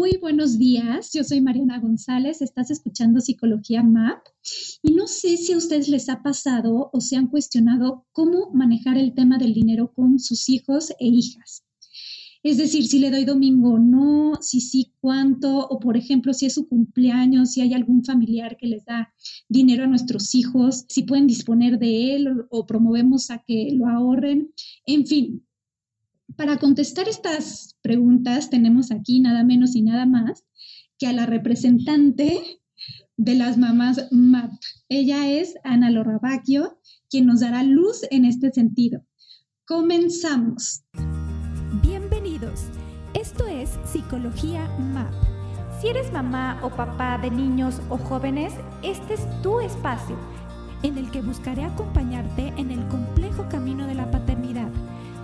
Muy buenos días, yo soy Mariana González, estás escuchando Psicología MAP y no sé si a ustedes les ha pasado o se han cuestionado cómo manejar el tema del dinero con sus hijos e hijas. Es decir, si le doy domingo o no, si sí, cuánto, o por ejemplo, si es su cumpleaños, si hay algún familiar que les da dinero a nuestros hijos, si pueden disponer de él o, o promovemos a que lo ahorren. En fin, para contestar estas preguntas tenemos aquí nada menos y nada más que a la representante de las mamás MAP. Ella es Ana Lorrabacchio, quien nos dará luz en este sentido. Comenzamos. Bienvenidos. Esto es Psicología MAP. Si eres mamá o papá de niños o jóvenes, este es tu espacio en el que buscaré acompañarte en el complejo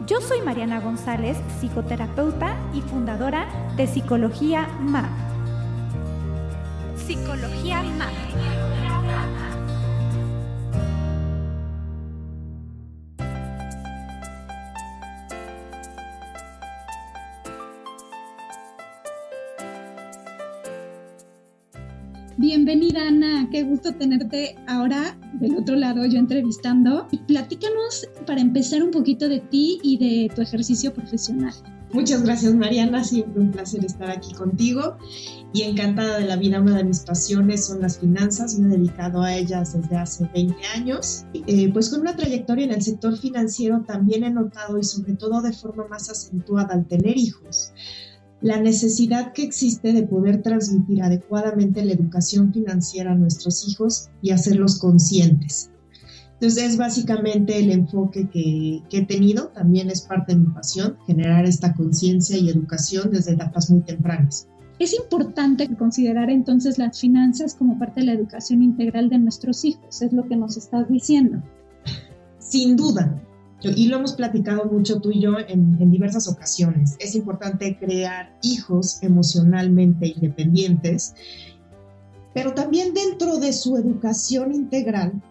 Yo soy Mariana González, psicoterapeuta y fundadora de Psicología MAP. Psicología MAP. Qué gusto tenerte ahora del otro lado yo entrevistando. Platícanos para empezar un poquito de ti y de tu ejercicio profesional. Muchas gracias Mariana, siempre un placer estar aquí contigo y encantada de la vida. Una de mis pasiones son las finanzas, me he dedicado a ellas desde hace 20 años. Eh, pues con una trayectoria en el sector financiero también he notado y sobre todo de forma más acentuada al tener hijos la necesidad que existe de poder transmitir adecuadamente la educación financiera a nuestros hijos y hacerlos conscientes. Entonces es básicamente el enfoque que, que, he tenido, también es parte de mi pasión, generar esta conciencia y educación desde etapas muy tempranas. Es importante considerar entonces las finanzas como parte de la educación integral de nuestros hijos, es lo que nos estás diciendo. Sin duda, y lo hemos platicado mucho tú y yo en, diversas ocasiones. Es importante crear hijos emocionalmente independientes, pero también dentro de su educación integral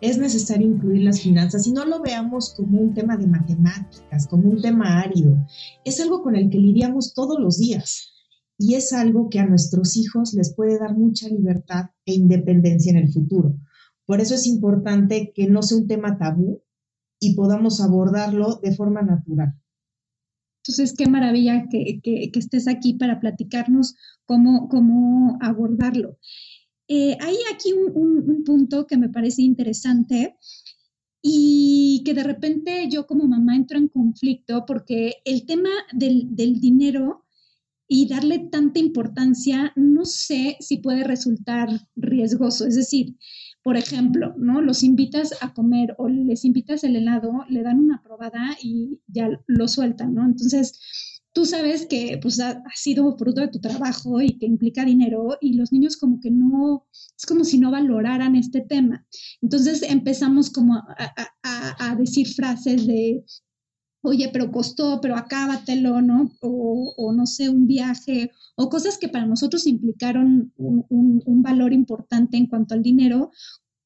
es necesario incluir las finanzas y no lo veamos como un tema de matemáticas, como un tema árido. Es algo con el que lidiamos todos los días y es algo que a nuestros hijos les puede dar mucha libertad e independencia en el futuro. Por eso es importante que no sea un tema tabú, y podamos abordarlo de forma natural. Entonces, qué maravilla que, que, estés aquí para platicarnos cómo, cómo abordarlo. Eh, hay aquí un, un, un, punto que me parece interesante y que de repente yo como mamá entro en conflicto porque el tema del, del dinero y darle tanta importancia, no sé si puede resultar riesgoso. Es decir, por ejemplo, ¿no? Los invitas a comer o les invitas el helado, le dan una probada y ya lo sueltan, ¿no? Entonces, tú sabes que pues ha, sido fruto de tu trabajo y que implica dinero y los niños como que no, es como si no valoraran este tema. Entonces empezamos como a, a decir frases de, oye, pero costó, pero acábatelo, ¿no? O, o, no sé, un viaje, o cosas que para nosotros implicaron un, valor importante en cuanto al dinero,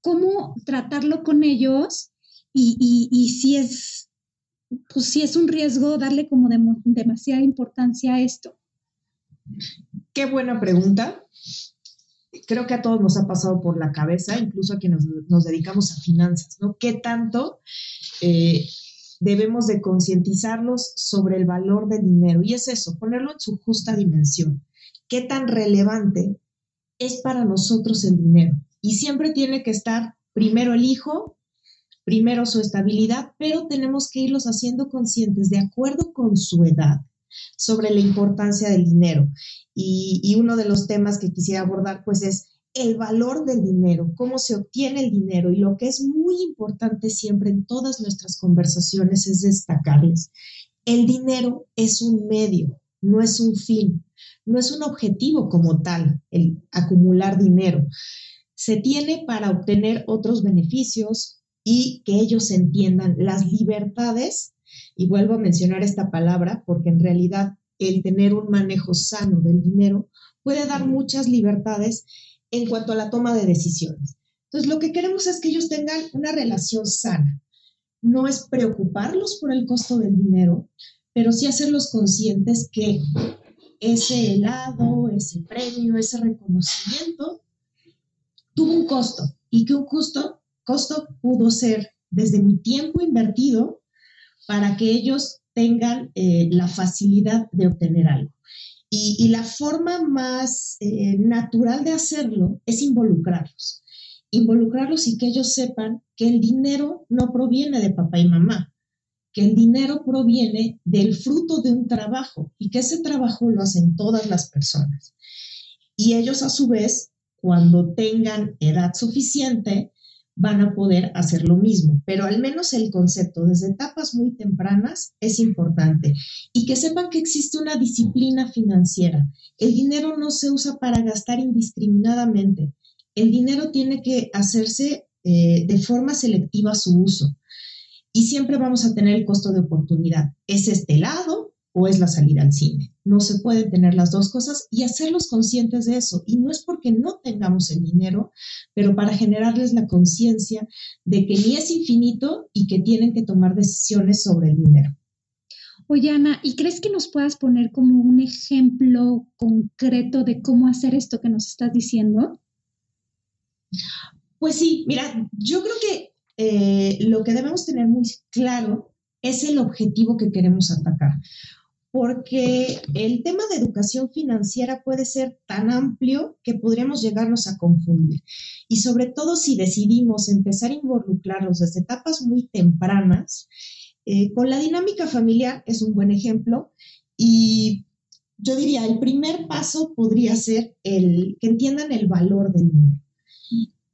¿cómo tratarlo con ellos? Y, y, si es, pues si es un riesgo darle como de, demasiada importancia a esto. Qué buena pregunta. Creo que a todos nos ha pasado por la cabeza, incluso a quienes nos, nos dedicamos a finanzas, ¿no? ¿Qué tanto eh, debemos de concientizarlos sobre el valor del dinero. Y es eso, ponerlo en su justa dimensión. ¿Qué tan relevante es para nosotros el dinero? Y siempre tiene que estar primero el hijo, primero su estabilidad, pero tenemos que irlos haciendo conscientes de acuerdo con su edad sobre la importancia del dinero. Y, y uno de los temas que quisiera abordar pues es el valor del dinero, cómo se obtiene el dinero y lo que es muy importante siempre en todas nuestras conversaciones es destacarles, el dinero es un medio, no es un fin. no es un objetivo como tal el acumular dinero. Se tiene para obtener otros beneficios y que ellos entiendan las libertades. Y vuelvo a mencionar esta palabra porque en realidad el tener un manejo sano del dinero puede dar muchas libertades en cuanto a la toma de decisiones. Entonces, lo que queremos es que ellos tengan una relación sana. No es preocuparlos por el costo del dinero, pero sí hacerlos conscientes que ese helado, ese premio, ese reconocimiento tuvo un costo y que un costo, costo pudo ser desde mi tiempo invertido para que ellos tengan eh, la facilidad de obtener algo. Y, la forma más eh, natural de hacerlo es involucrarlos. Involucrarlos y que ellos sepan que el dinero no proviene de papá y mamá, que el dinero proviene del fruto de un trabajo y que ese trabajo lo hacen todas las personas. Y ellos a su vez, cuando tengan edad suficiente, van a poder hacer lo mismo, pero al menos el concepto desde etapas muy tempranas es importante y que sepan que existe una disciplina financiera. El dinero no se usa para gastar indiscriminadamente. El dinero tiene que hacerse eh, de forma selectiva su uso y siempre vamos a tener el costo de oportunidad. ¿Es este lado o es la salida al cine? No se pueden tener las dos cosas y hacerlos conscientes de eso. Y no es porque no tengamos el dinero, pero para generarles la conciencia de que ni es infinito y que tienen que tomar decisiones sobre el dinero. Oye, Ana, ¿y crees que nos puedas poner como un ejemplo concreto de cómo hacer esto que nos estás diciendo? Pues sí, mira, yo creo que eh, lo que debemos tener muy claro es el objetivo que queremos atacar, porque el tema de educación financiera puede ser tan amplio que podríamos llegarnos a confundir. Y sobre todo si decidimos empezar a involucrarlos desde etapas muy tempranas, eh, con la dinámica familiar es un buen ejemplo y yo diría, el primer paso podría ser el que entiendan el valor del dinero.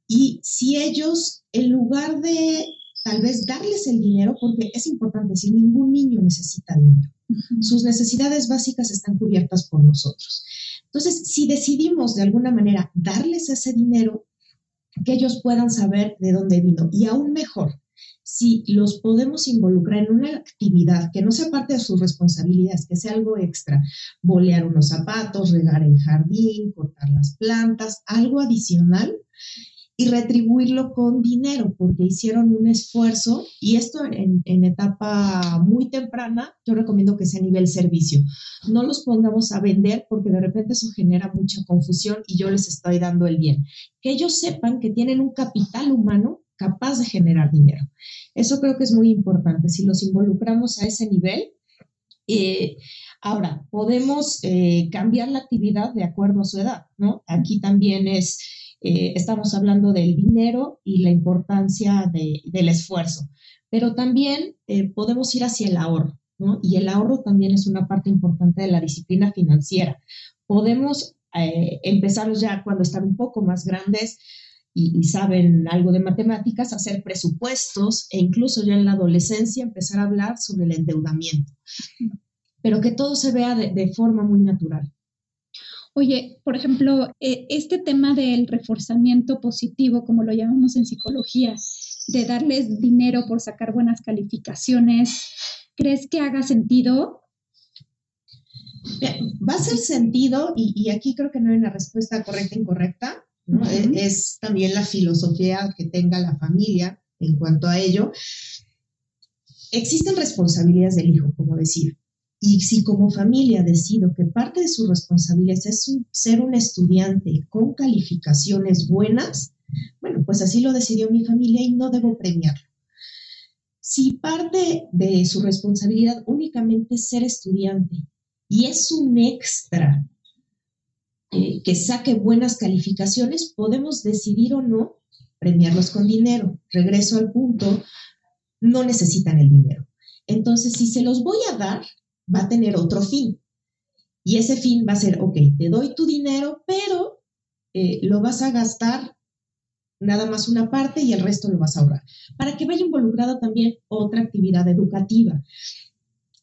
Y si ellos, en lugar de tal vez darles el dinero, porque es importante, si ningún niño necesita dinero, sus necesidades básicas están cubiertas por nosotros. Entonces, si decidimos de alguna manera darles ese dinero, que ellos puedan saber de dónde vino. Y aún mejor, si los podemos involucrar en una actividad que no sea parte de sus responsabilidades, que sea algo extra, bolear unos zapatos, regar el jardín, cortar las plantas, algo adicional, y retribuirlo con dinero porque hicieron un esfuerzo y esto en, etapa muy temprana, yo recomiendo que sea a nivel servicio. No los pongamos a vender porque de repente eso genera mucha confusión y yo les estoy dando el bien. Que ellos sepan que tienen un capital humano capaz de generar dinero. Eso creo que es muy importante. Si los involucramos a ese nivel, eh, ahora podemos eh, cambiar la actividad de acuerdo a su edad, ¿no? Aquí también es eh, estamos hablando del dinero y la importancia del esfuerzo, pero también eh, podemos ir hacia el ahorro, ¿no? Y el ahorro también es una parte importante de la disciplina financiera. Podemos eh, empezar ya cuando están un poco más grandes y, saben algo de matemáticas, hacer presupuestos e incluso ya en la adolescencia empezar a hablar sobre el endeudamiento, pero que todo se vea de forma muy natural. Oye, por ejemplo, eh, este tema del reforzamiento positivo, como lo llamamos en psicología, de darles dinero por sacar buenas calificaciones, ¿crees que haga sentido? Va a ser sentido, y, aquí creo que no hay una respuesta correcta e incorrecta, es, también la filosofía que tenga la familia en cuanto a ello. Existen responsabilidades del hijo, como decir, y si como familia decido que parte de su responsabilidad es ser un estudiante con calificaciones buenas, bueno, pues así lo decidió mi familia y no debo premiarlo. Si parte de su responsabilidad únicamente es ser estudiante y es un extra eh, que saque buenas calificaciones, podemos decidir o no premiarlos con dinero. Regreso al punto, no necesitan el dinero. Entonces, si se los voy a dar, va a tener otro fin. Y ese fin va a ser, ok, te doy tu dinero, pero eh, lo vas a gastar nada más una parte y el resto lo vas a ahorrar, para que vaya involucrada también otra actividad educativa.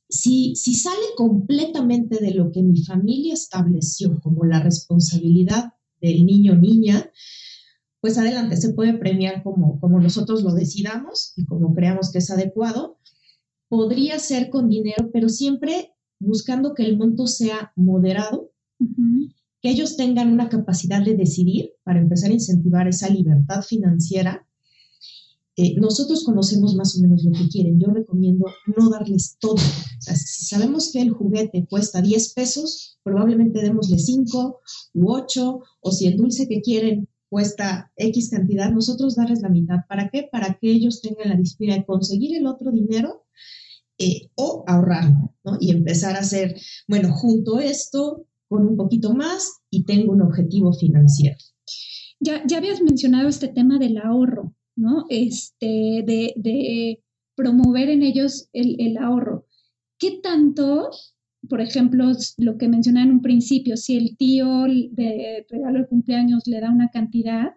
si, si sale completamente de lo que mi familia estableció como la responsabilidad del niño niña, pues adelante, se puede premiar como, como nosotros lo decidamos y como creamos que es adecuado. Podría ser con dinero, pero siempre buscando que el monto sea moderado, que ellos tengan una capacidad de decidir para empezar a incentivar esa libertad financiera. Eh, nosotros conocemos más o menos lo que quieren. Yo recomiendo no darles todo. O sea, si sabemos que el juguete cuesta 10 pesos, probablemente démosle 5 u 8, o si el dulce que quieren cuesta X cantidad, nosotros darles la mitad. ¿Para qué? Para que ellos tengan la disciplina de conseguir el otro dinero eh, o ahorrarlo, ¿no? Y empezar a hacer, bueno, junto esto con un poquito más y tengo un objetivo financiero. Ya, ya habías mencionado este tema del ahorro, ¿no? Este, de, promover en ellos el, el ahorro. ¿Qué tanto por ejemplo, lo que mencioné en un principio, si el tío de regalo de cumpleaños le da una cantidad,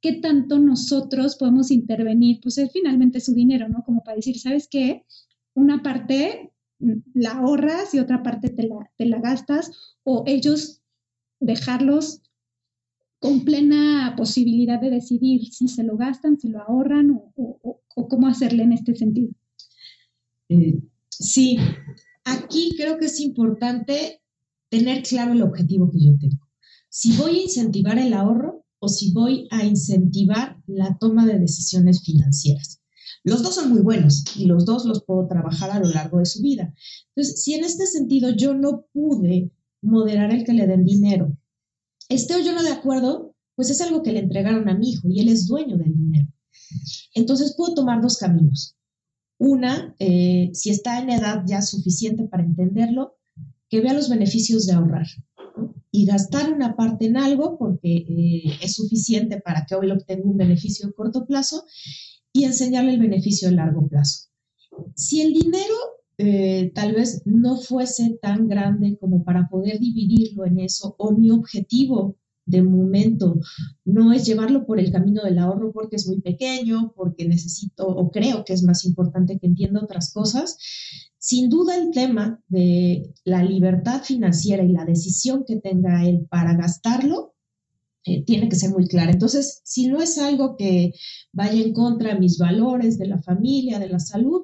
¿qué tanto nosotros podemos intervenir? Pues es finalmente su dinero, ¿no? Como para decir, ¿sabes qué? Una parte la ahorras y otra parte te la, te la gastas, o ellos dejarlos con plena posibilidad de decidir si se lo gastan, si lo ahorran o, cómo hacerle en este sentido. Eh, sí, Aquí creo que es importante tener claro el objetivo que yo tengo. Si voy a incentivar el ahorro o si voy a incentivar la toma de decisiones financieras. Los dos son muy buenos y los dos los puedo trabajar a lo largo de su vida. Entonces, si en este sentido yo no pude moderar el que le den dinero, esté o yo no de acuerdo, pues es algo que le entregaron a mi hijo y él es dueño del dinero. Entonces puedo tomar dos caminos. Una, eh, si está en edad ya suficiente para entenderlo, que vea los beneficios de ahorrar y gastar una parte en algo porque eh, es suficiente para que hoy obtenga un beneficio de corto plazo y enseñarle el beneficio de largo plazo. Si el dinero eh, tal vez no fuese tan grande como para poder dividirlo en eso o mi objetivo de momento no es llevarlo por el camino del ahorro porque es muy pequeño, porque necesito o creo que es más importante que entienda otras cosas. Sin duda el tema de la libertad financiera y la decisión que tenga él para gastarlo eh, tiene que ser muy clara. Entonces, si no es algo que vaya en contra de mis valores, de la familia, de la salud,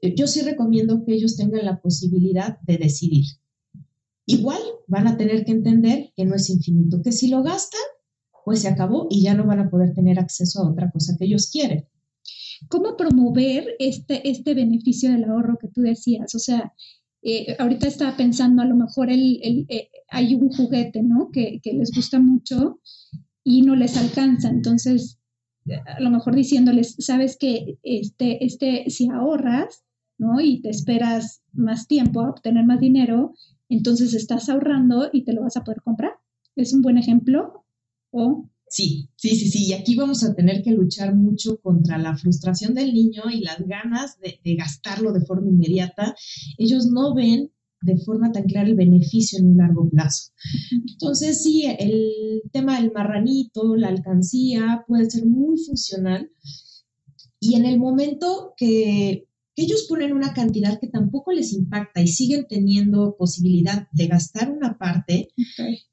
eh, yo sí recomiendo que ellos tengan la posibilidad de decidir. Igual van a tener que entender que no es infinito, que si lo gastan, pues se acabó y ya no van a poder tener acceso a otra cosa que ellos quieren. ¿Cómo promover este, este beneficio del ahorro que tú decías? O sea, eh, ahorita estaba pensando, a lo mejor eh, hay un juguete, ¿no? Que, que, les gusta mucho y no les alcanza. Entonces, a lo mejor diciéndoles, sabes que este, este, si ahorras, ¿no? Y te esperas más tiempo a obtener más dinero, entonces estás ahorrando y te lo vas a poder comprar. ¿Es un buen ejemplo? ¿O? Sí, sí, sí, sí. Y aquí vamos a tener que luchar mucho contra la frustración del niño y las ganas de, gastarlo de forma inmediata. Ellos no ven de forma tan clara el beneficio en un largo plazo. Entonces, sí, el tema del marranito, la alcancía, puede ser muy funcional. Y en el momento que ellos ponen una cantidad que tampoco les impacta y siguen teniendo posibilidad de gastar una parte,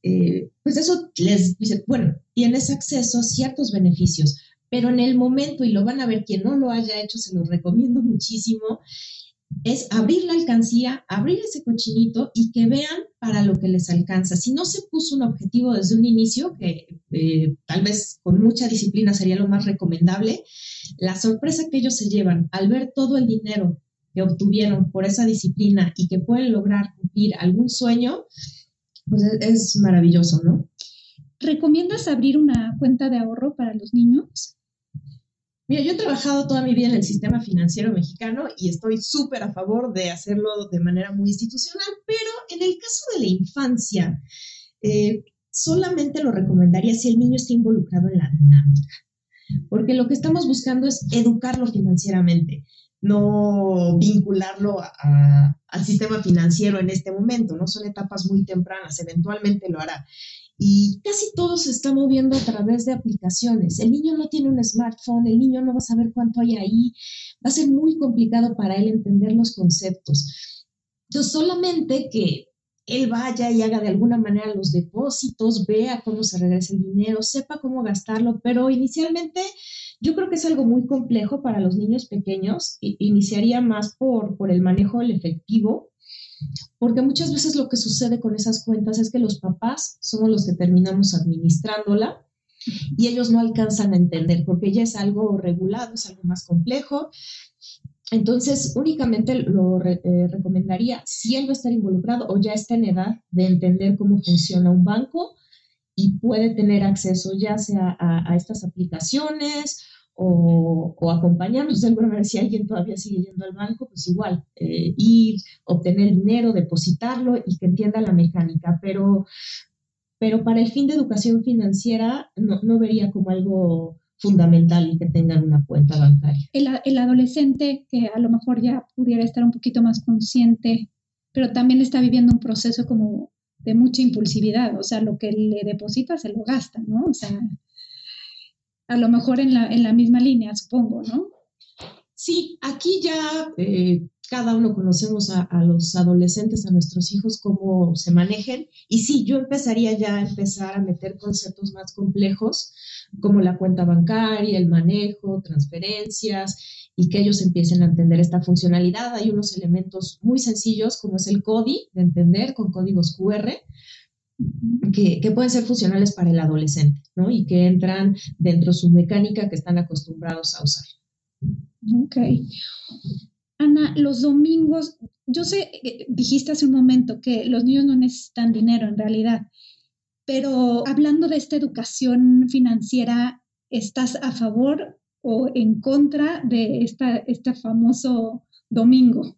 eh, pues eso les dice, bueno, tienes acceso a ciertos beneficios, pero en el momento, y lo van a ver quien no lo haya hecho, se lo recomiendo muchísimo, es abrir la alcancía, abrir ese cochinito y que vean para lo que les alcanza. Si no se puso un objetivo desde un inicio, que eh, tal vez con mucha disciplina sería lo más recomendable, la sorpresa que ellos se llevan al ver todo el dinero que obtuvieron por esa disciplina y que pueden lograr cumplir algún sueño, pues es, es maravilloso, ¿no? ¿Recomiendas abrir una cuenta de ahorro para los niños? Yo he trabajado toda mi vida en el sistema financiero mexicano y estoy súper a favor de hacerlo de manera muy institucional, pero en el caso de la infancia, eh, solamente lo recomendaría si el niño está involucrado en la dinámica, porque lo que estamos buscando es educarlo financieramente, no vincularlo al sistema financiero en este momento, no son etapas muy tempranas, eventualmente lo hará y casi todo se está moviendo a través de aplicaciones. El niño no tiene un smartphone, el niño no va a saber cuánto hay ahí, va a ser muy complicado para él entender los conceptos. Entonces, solamente que él vaya y haga de alguna manera los depósitos, vea cómo se regresa el dinero, sepa cómo gastarlo, pero inicialmente yo creo que es algo muy complejo para los niños pequeños. Iniciaría más por, por el manejo del efectivo, porque muchas veces lo que sucede con esas cuentas es que los papás somos los que terminamos administrándola y ellos no alcanzan a entender porque ya es algo regulado, es algo más complejo. Entonces, únicamente lo eh, recomendaría si él va a estar involucrado o ya está en edad de entender cómo funciona un banco y puede tener acceso ya sea a, estas aplicaciones o, acompañarnos de alguna. Si alguien todavía sigue yendo al banco, pues igual, eh, ir, obtener dinero, depositarlo y que entienda la mecánica. Pero, pero para el fin de educación financiera no, no vería como algo fundamental y que tengan una cuenta bancaria. El, el, adolescente que a lo mejor ya pudiera estar un poquito más consciente, pero también está viviendo un proceso como de mucha impulsividad, o sea, lo que le deposita se lo gasta, ¿no? O sea, a lo mejor en la, en la misma línea, supongo, ¿no? Sí, aquí ya eh, cada uno conocemos a, a, los adolescentes, a nuestros hijos, cómo se manejen. Y sí, yo empezaría ya a empezar a meter conceptos más complejos, como la cuenta bancaria, el manejo, transferencias, y que ellos empiecen a entender esta funcionalidad. Hay unos elementos muy sencillos, como es el CODI, de entender con códigos QR, que, pueden ser funcionales para el adolescente, ¿no? Y que entran dentro de su mecánica que están acostumbrados a usar. Ok. Ana, los domingos, yo sé, eh, dijiste hace un momento que los niños no necesitan dinero en realidad, pero hablando de esta educación financiera, ¿estás a favor o en contra de esta, este famoso domingo?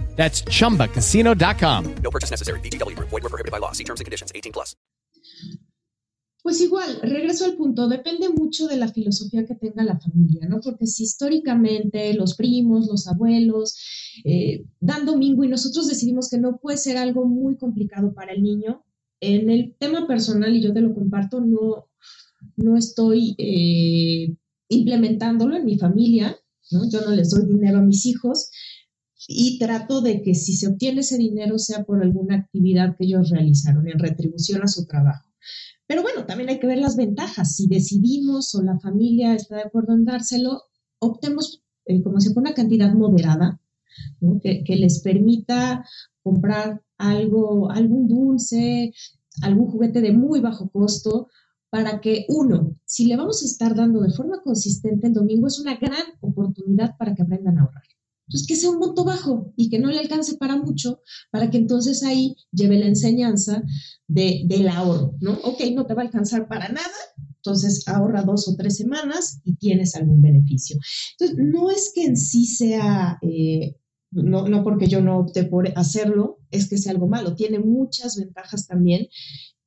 That's chumbacasino.com. No purchase necessary. BGW. Void were prohibited by law. See terms and conditions 18 plus. Pues igual, regreso al punto, depende mucho de la filosofía que tenga la familia, ¿no? Porque si históricamente los primos, los abuelos eh, dan domingo y nosotros decidimos que no puede ser algo muy complicado para el niño, en el tema personal, y yo te lo comparto, no, no estoy eh, implementándolo en mi familia, ¿no? Yo no les doy dinero a mis hijos, y trato de que si se obtiene ese dinero sea por alguna actividad que ellos realizaron en retribución a su trabajo. Pero bueno, también hay que ver las ventajas. Si decidimos o la familia está de acuerdo en dárselo, optemos eh, como si fuera una cantidad moderada, que, les permita comprar algo, algún dulce, algún juguete de muy bajo costo, para que uno, si le vamos a estar dando de forma consistente el domingo, es una gran oportunidad para que aprendan a ahorrar. Entonces, que sea un monto bajo y que no le alcance para mucho, para que entonces ahí lleve la enseñanza de, del ahorro, ¿no? Ok, no te va a alcanzar para nada, entonces ahorra dos o tres semanas y tienes algún beneficio. Entonces, no es que en sí sea, eh, no, no porque yo no opte por hacerlo, es que sea algo malo, tiene muchas ventajas también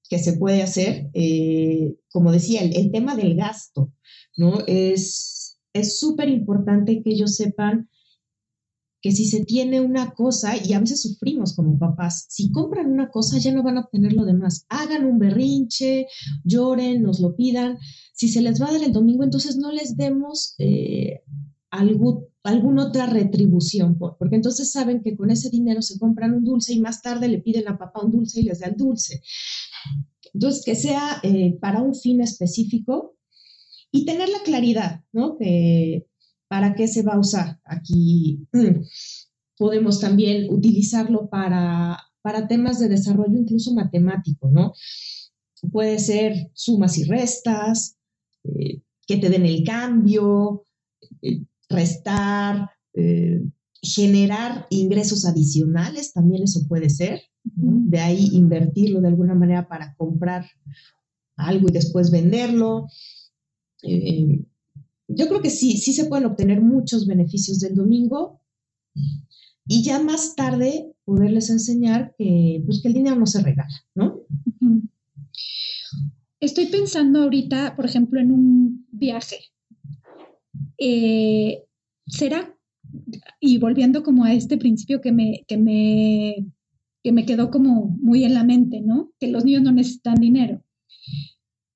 que se puede hacer, eh, como decía, el, tema del gasto, ¿no? Es súper importante que ellos sepan que si se tiene una cosa, y a veces sufrimos como papás, si compran una cosa ya no van a obtener lo demás. Hagan un berrinche, lloren, nos lo pidan. Si se les va a dar el domingo, entonces no les demos eh, alguna otra retribución, porque entonces saben que con ese dinero se compran un dulce y más tarde le piden a papá un dulce y les da el dulce. Entonces, que sea eh, para un fin específico y tener la claridad, ¿no? Que ¿Para qué se va a usar? Aquí mm, podemos también utilizarlo para, para temas de desarrollo incluso matemático, ¿no? puede ser sumas y restas, eh, que te den el cambio, eh, restar, eh, generar ingresos adicionales, también eso puede ser. De ahí invertirlo de alguna manera para comprar algo y después venderlo. Yo creo que sí, sí se pueden obtener muchos beneficios del domingo y ya más tarde poderles enseñar que, pues, que el dinero no se regala, ¿no? Estoy pensando ahorita, por ejemplo, en un viaje. Eh, ¿Será, y volviendo como a este principio que me, que, me, que me quedó como muy en la mente, ¿no? Que los niños no necesitan dinero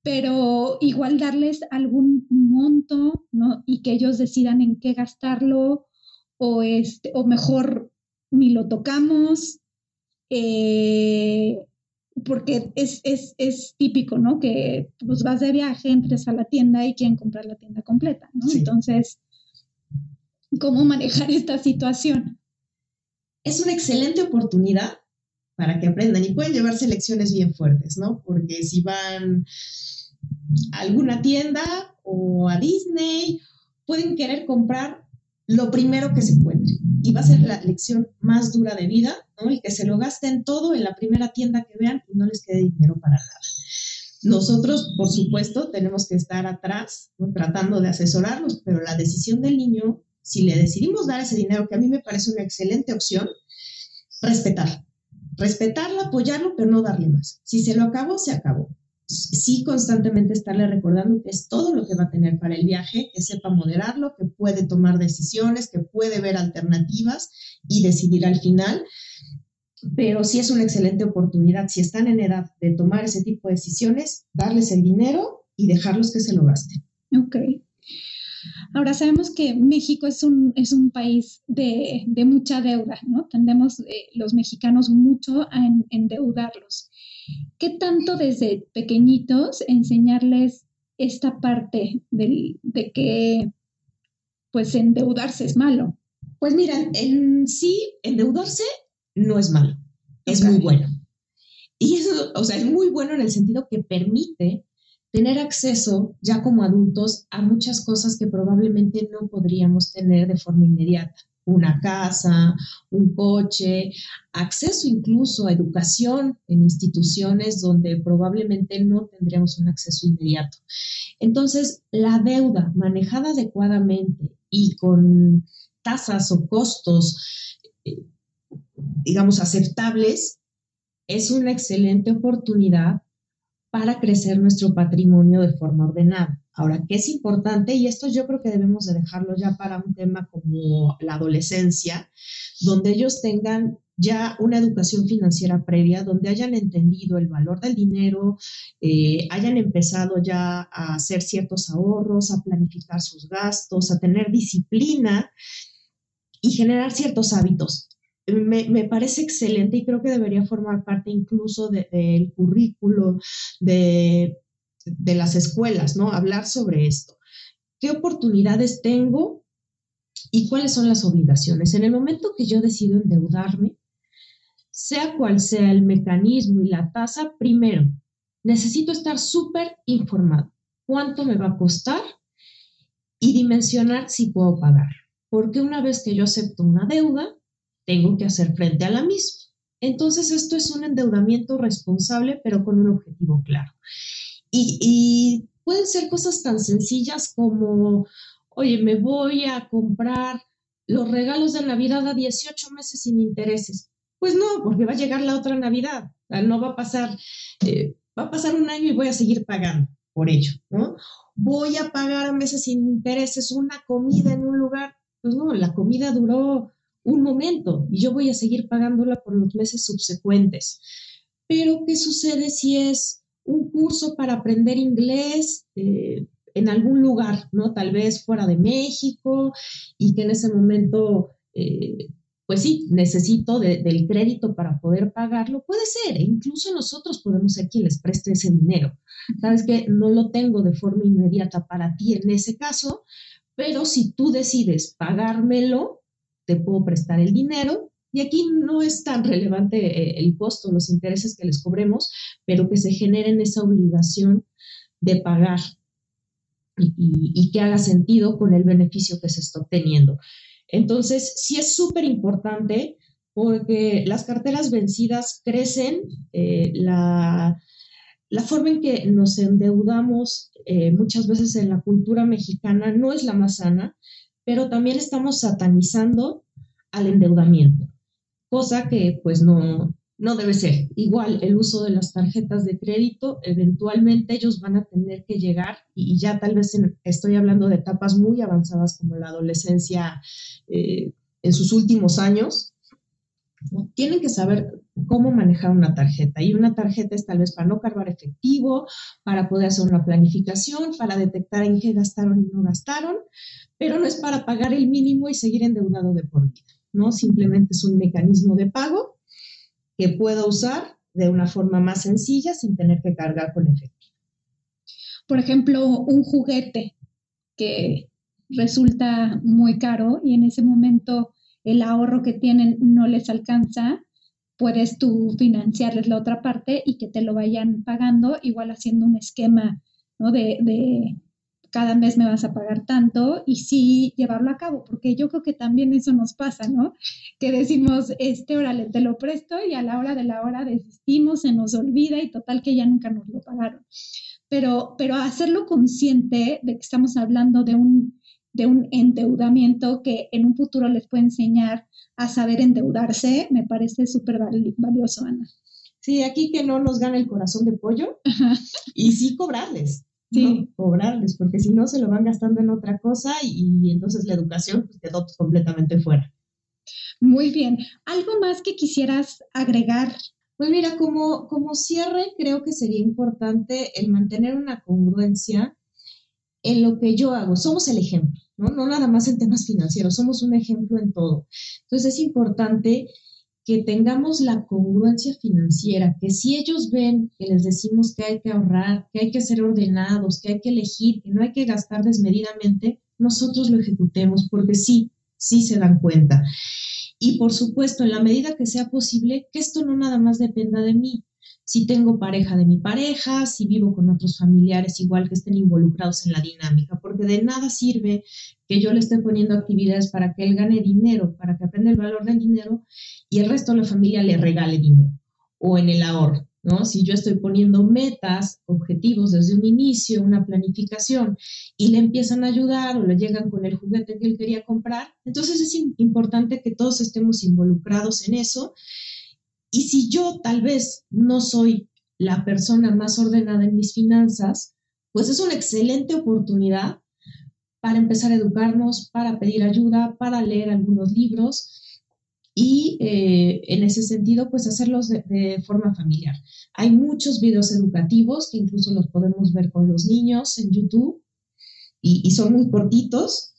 pero igual darles algún monto, ¿no? Y que ellos decidan en qué gastarlo o, este, o mejor ni lo tocamos, eh, porque es, es, típico, ¿no? Que pues vas de viaje, entres a la tienda y quieren comprar la tienda completa, ¿no? Entonces, ¿cómo manejar esta situación? Es una excelente oportunidad para que aprendan y pueden llevarse lecciones bien fuertes, ¿no? Porque si van a alguna tienda o a Disney, pueden querer comprar lo primero que se encuentre. Y va a ser la lección más dura de vida, ¿no? Y que se lo gasten todo en la primera tienda que vean y no les quede dinero para nada. Nosotros, por supuesto, tenemos que estar atrás, tratando de asesorarlos, pero la decisión del niño, si le decidimos dar ese dinero, que a mí me parece una excelente opción, respetar. Respetarlo, apoyarlo, pero no darle más. Si se lo acabó, se acabó sí constantemente estarle recordando que es todo lo que va a tener para el viaje, que sepa moderarlo, que puede tomar decisiones, que puede ver alternativas y decidir al final. Pero sí es una excelente oportunidad, si están en edad de tomar ese tipo de decisiones, darles el dinero y dejarlos que se lo gasten. Ok. Ahora sabemos que México es un, es un país de, mucha deuda, ¿no? Tendemos eh, los mexicanos mucho a endeudarlos. ¿Qué tanto desde pequeñitos enseñarles esta parte de que pues endeudarse es malo? Pues miran, en sí, endeudarse no es malo, es muy bueno. Y eso, o sea, es muy bueno en el sentido que permite tener acceso ya como adultos a muchas cosas que probablemente no podríamos tener de forma inmediata una casa, un coche, acceso incluso a educación en instituciones donde probablemente no tendríamos un acceso inmediato. Entonces, la deuda manejada adecuadamente y con tasas o costos, eh, digamos, aceptables, es una excelente oportunidad para crecer nuestro patrimonio de forma ordenada. Ahora, ¿qué es importante? Y esto yo creo que debemos de dejarlo ya para un tema como la adolescencia, donde ellos tengan ya una educación financiera previa, donde hayan entendido el valor del dinero, eh, hayan empezado ya a hacer ciertos ahorros, a planificar sus gastos, a tener disciplina y generar ciertos hábitos me, parece excelente y creo que debería formar parte incluso del currículo de, de las escuelas, ¿no? Hablar sobre esto. ¿Qué oportunidades tengo y cuáles son las obligaciones? En el momento que yo decido endeudarme, sea cual sea el mecanismo y la tasa, primero, necesito estar súper informado. ¿Cuánto me va a costar? Y dimensionar si puedo pagar. Porque una vez que yo acepto una deuda, tengo que hacer frente a la misma. Entonces, esto es un endeudamiento responsable, pero con un objetivo claro. Y, pueden ser cosas tan sencillas como, oye, me voy a comprar los regalos de Navidad a 18 meses sin intereses. Pues no, porque va a llegar la otra Navidad. No va a pasar, eh, va a pasar un año y voy a seguir pagando por ello, ¿no? Voy a pagar a meses sin intereses una comida en un lugar. Pues no, la comida duró un momento y yo voy a seguir pagándola por los meses subsecuentes. Pero, ¿qué sucede si es un curso para aprender inglés eh, en algún lugar, ¿no? Tal vez fuera de México y que en ese momento, eh, pues sí, necesito del crédito para poder pagarlo. Puede ser, e incluso nosotros podemos ser quien les preste ese dinero. Sabes que no lo tengo de forma inmediata para ti en ese caso, pero si tú decides pagármelo, te puedo prestar el dinero Y aquí no es tan relevante eh, el costo, los intereses que les cobremos, pero que se generen esa obligación de pagar y, que haga sentido con el beneficio que se está obteniendo. Entonces, sí es súper importante porque las carteras vencidas crecen, eh, la, la, forma en que nos endeudamos eh, muchas veces en la cultura mexicana no es la más sana, pero también estamos satanizando al endeudamiento, cosa que pues no, no debe ser. Igual el uso de las tarjetas de crédito, eventualmente ellos van a tener que llegar, y ya tal vez estoy hablando de etapas muy avanzadas como la adolescencia eh, en sus últimos años, tienen que saber cómo manejar una tarjeta. Y una tarjeta es tal vez para no cargar efectivo, para poder hacer una planificación, para detectar en qué gastaron y no gastaron, pero no es para pagar el mínimo y seguir endeudado de por vida, ¿no? Simplemente es un mecanismo de pago que puedo usar de una forma más sencilla sin tener que cargar con efectivo. Por ejemplo, un juguete que resulta muy caro y en ese momento el ahorro que tienen no les alcanza, puedes tú financiarles la otra parte y que te lo vayan pagando, igual haciendo un esquema ¿no? de, cada mes me vas a pagar tanto y sí llevarlo a cabo, porque yo creo que también eso nos pasa, ¿no? Que decimos, este, órale, te lo presto y a la hora de la hora desistimos, se nos olvida y total que ya nunca nos lo pagaron. Pero, pero hacerlo consciente de que estamos hablando de un, de un endeudamiento que en un futuro les puede enseñar a saber endeudarse, me parece súper valioso, Ana. Sí, aquí que no nos gane el corazón de pollo y sí cobrarles sí. cobrarles, porque si no se lo van gastando en otra cosa y, entonces la educación pues, quedó completamente fuera. Muy bien. ¿Algo más que quisieras agregar? Pues mira, como, como cierre, creo que sería importante el mantener una congruencia en lo que yo hago. Somos el ejemplo, ¿no? No nada más en temas financieros, somos un ejemplo en todo. Entonces es importante que tengamos la congruencia financiera, que si ellos ven que les decimos que hay que ahorrar, que hay que ser ordenados, que hay que elegir, que no hay que gastar desmedidamente, nosotros lo ejecutemos porque sí, sí se dan cuenta. Y por supuesto, en la medida que sea posible, que esto no nada más dependa de mí, si tengo pareja de mi pareja, si vivo con otros familiares igual que estén involucrados en la dinámica, porque de nada sirve que yo le esté poniendo actividades para que él gane dinero, para que aprenda el valor del dinero y el resto de la familia le regale dinero o en el ahorro. ¿no? Si yo estoy poniendo metas, objetivos desde un inicio, una planificación, y le empiezan a ayudar o le llegan con el juguete que él quería comprar, entonces es importante que todos estemos involucrados en eso y si yo tal vez no soy la persona más ordenada en mis finanzas, pues es una excelente oportunidad para empezar a educarnos, para pedir ayuda, para leer algunos libros y eh, en ese sentido, pues hacerlos de, forma familiar. Hay muchos videos educativos que incluso los podemos ver con los niños en YouTube y son muy cortitos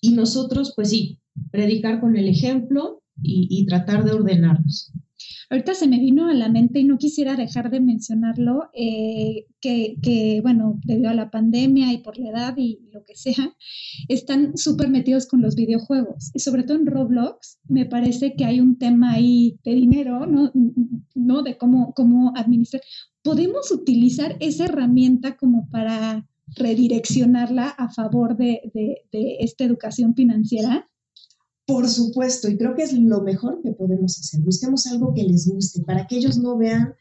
y nosotros, pues sí, predicar con el ejemplo y, tratar de ordenarnos. Ahorita se me vino a la mente y no quisiera dejar de mencionarlo, eh, que, bueno, debido a la pandemia y por la edad y lo que sea, están súper metidos con los videojuegos. Y sobre todo en Roblox, me parece que hay un tema ahí de dinero, ¿no? ¿No? De cómo, cómo administrar. ¿Podemos utilizar esa herramienta como para redireccionarla a favor de esta educación financiera? Por supuesto, y creo que es lo mejor que podemos hacer. Busquemos algo que les guste para que ellos no vean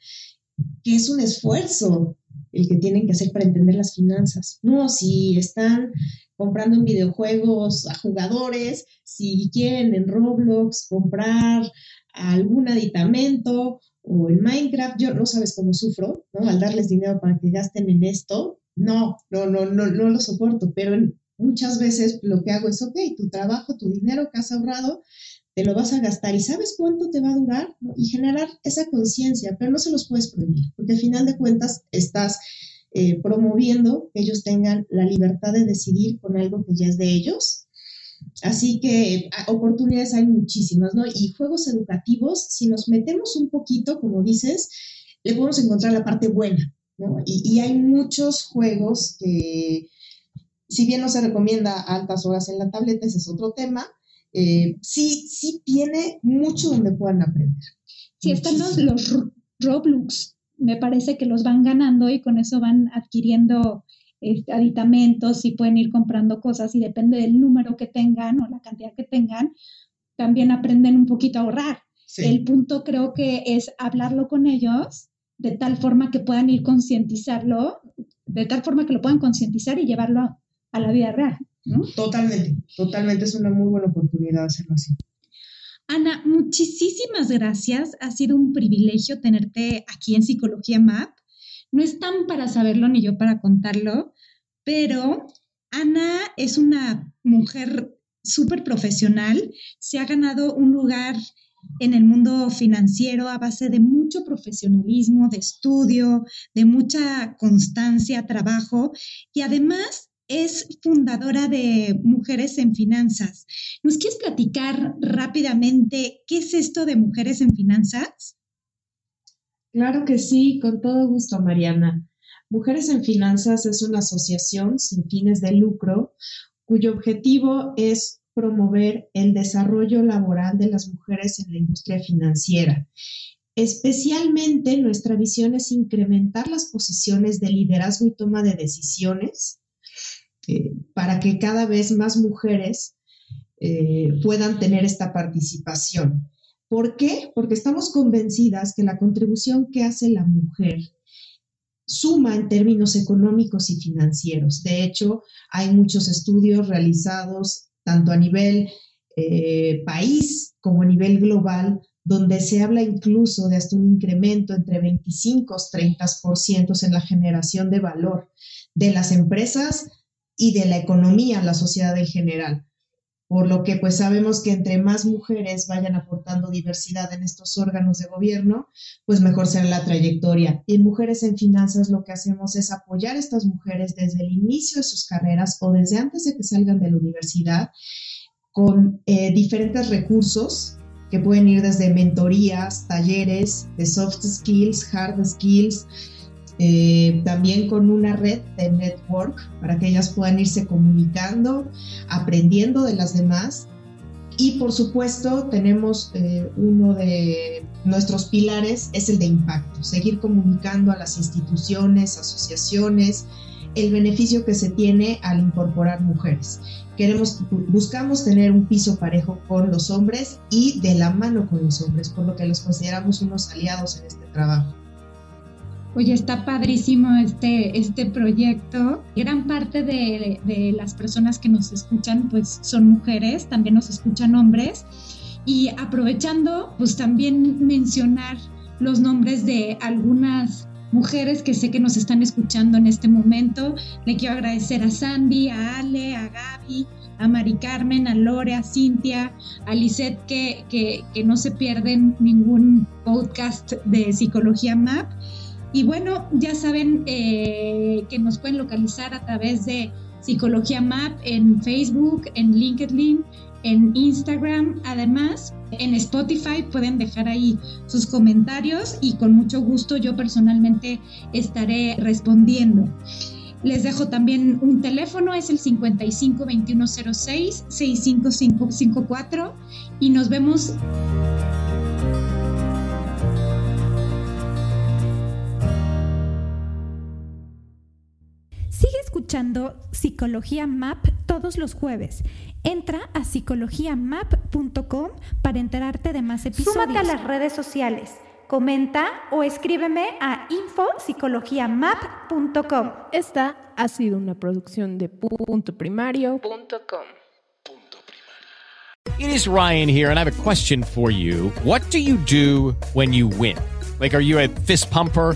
que es un esfuerzo el que tienen que hacer para entender las finanzas. No, si están comprando en videojuegos a jugadores, si quieren en Roblox comprar algún aditamento o en Minecraft, yo no sabes cómo sufro, ¿no? Al darles dinero para que gasten en esto, no, no, no, no, no lo soporto, pero en, muchas veces lo que hago es, ok, tu trabajo, tu dinero que has ahorrado, te lo vas a gastar y sabes cuánto te va a durar y generar esa conciencia, pero no se los puedes prohibir, porque al final de cuentas estás eh, promoviendo que ellos tengan la libertad de decidir con algo que ya es de ellos. Así que oportunidades hay muchísimas, ¿no? Y juegos educativos, si nos metemos un poquito, como dices, le podemos encontrar la parte buena, ¿no? Y, y hay muchos juegos que si bien no se recomienda altas horas en la tableta, ese es otro tema, eh, sí, sí tiene mucho donde puedan aprender. Sí, están los, los Roblox, me parece que los van ganando y con eso van adquiriendo este, aditamentos y pueden ir comprando cosas y depende del número que tengan o la cantidad que tengan, también aprenden un poquito a ahorrar. El punto creo que es hablarlo con ellos de tal forma que puedan ir concientizarlo, de tal forma que lo puedan concientizar y llevarlo a, la vida real. Totalmente, totalmente es una muy buena oportunidad hacerlo así. Ana, muchísimas gracias. Ha sido un privilegio tenerte aquí en Psicología MAP. No están para saberlo ni yo para contarlo, pero Ana es una mujer súper profesional, se ha ganado un lugar en el mundo financiero a base de mucho profesionalismo, de estudio, de mucha constancia, trabajo y además es fundadora de Mujeres en Finanzas. ¿Nos quieres platicar rápidamente qué es esto de Mujeres en Finanzas? Claro que sí, con todo gusto, Mariana. Mujeres en Finanzas es una asociación sin fines de lucro cuyo objetivo es promover el desarrollo laboral de las mujeres en la industria financiera. Especialmente nuestra visión es incrementar las posiciones de liderazgo y toma de decisiones eh, para que cada vez más mujeres eh, puedan tener esta participación. ¿Por qué? Porque estamos convencidas que la contribución que hace la mujer suma en términos económicos y financieros. De hecho, hay muchos estudios realizados tanto a nivel eh, país como a nivel global, donde se habla incluso de hasta un incremento entre 25 y 30% en la generación de valor de las empresas y de la economía, la sociedad en general. Por lo que pues sabemos que entre más mujeres vayan aportando diversidad en estos órganos de gobierno, pues mejor será la trayectoria. Y en Mujeres en Finanzas lo que hacemos es apoyar a estas mujeres desde el inicio de sus carreras o desde antes de que salgan de la universidad con eh, diferentes recursos que pueden ir desde mentorías, talleres de soft skills, hard skills, eh, también con una red de network para que ellas puedan irse comunicando, aprendiendo de las demás. Y por supuesto tenemos eh, uno de nuestros pilares, es el de impacto, seguir comunicando a las instituciones, asociaciones, el beneficio que se tiene al incorporar mujeres. Queremos, buscamos tener un piso parejo con los hombres y de la mano con los hombres, por lo que los consideramos unos aliados en este trabajo. Oye, está padrísimo este, este proyecto. Gran parte de, de, las personas que nos escuchan pues son mujeres, también nos escuchan hombres. Y aprovechando, pues también mencionar los nombres de algunas mujeres que sé que nos están escuchando en este momento. Le quiero agradecer a Sandy, a Ale, a Gaby, a Mari Carmen, a Lore, a Cintia, a Lisette, que, que, que no se pierden ningún podcast de Psicología MAP. Y bueno, ya saben eh, que nos pueden localizar a través de Psicología Map en Facebook, en LinkedIn, en Instagram. Además, en Spotify pueden dejar ahí sus comentarios y con mucho gusto yo personalmente estaré respondiendo. Les dejo también un teléfono, es el 55 2106 65554 y nos vemos escuchando Psicología Map todos los jueves. Entra a psicologiamap.com para enterarte de más episodios. Súmate a las redes sociales. Comenta o escríbeme a infopsicologiamap.com. Esta ha sido una producción de punto primario.com. It is Ryan here and I have a question for you. What do you do when you win? Like, are you a fist pumper?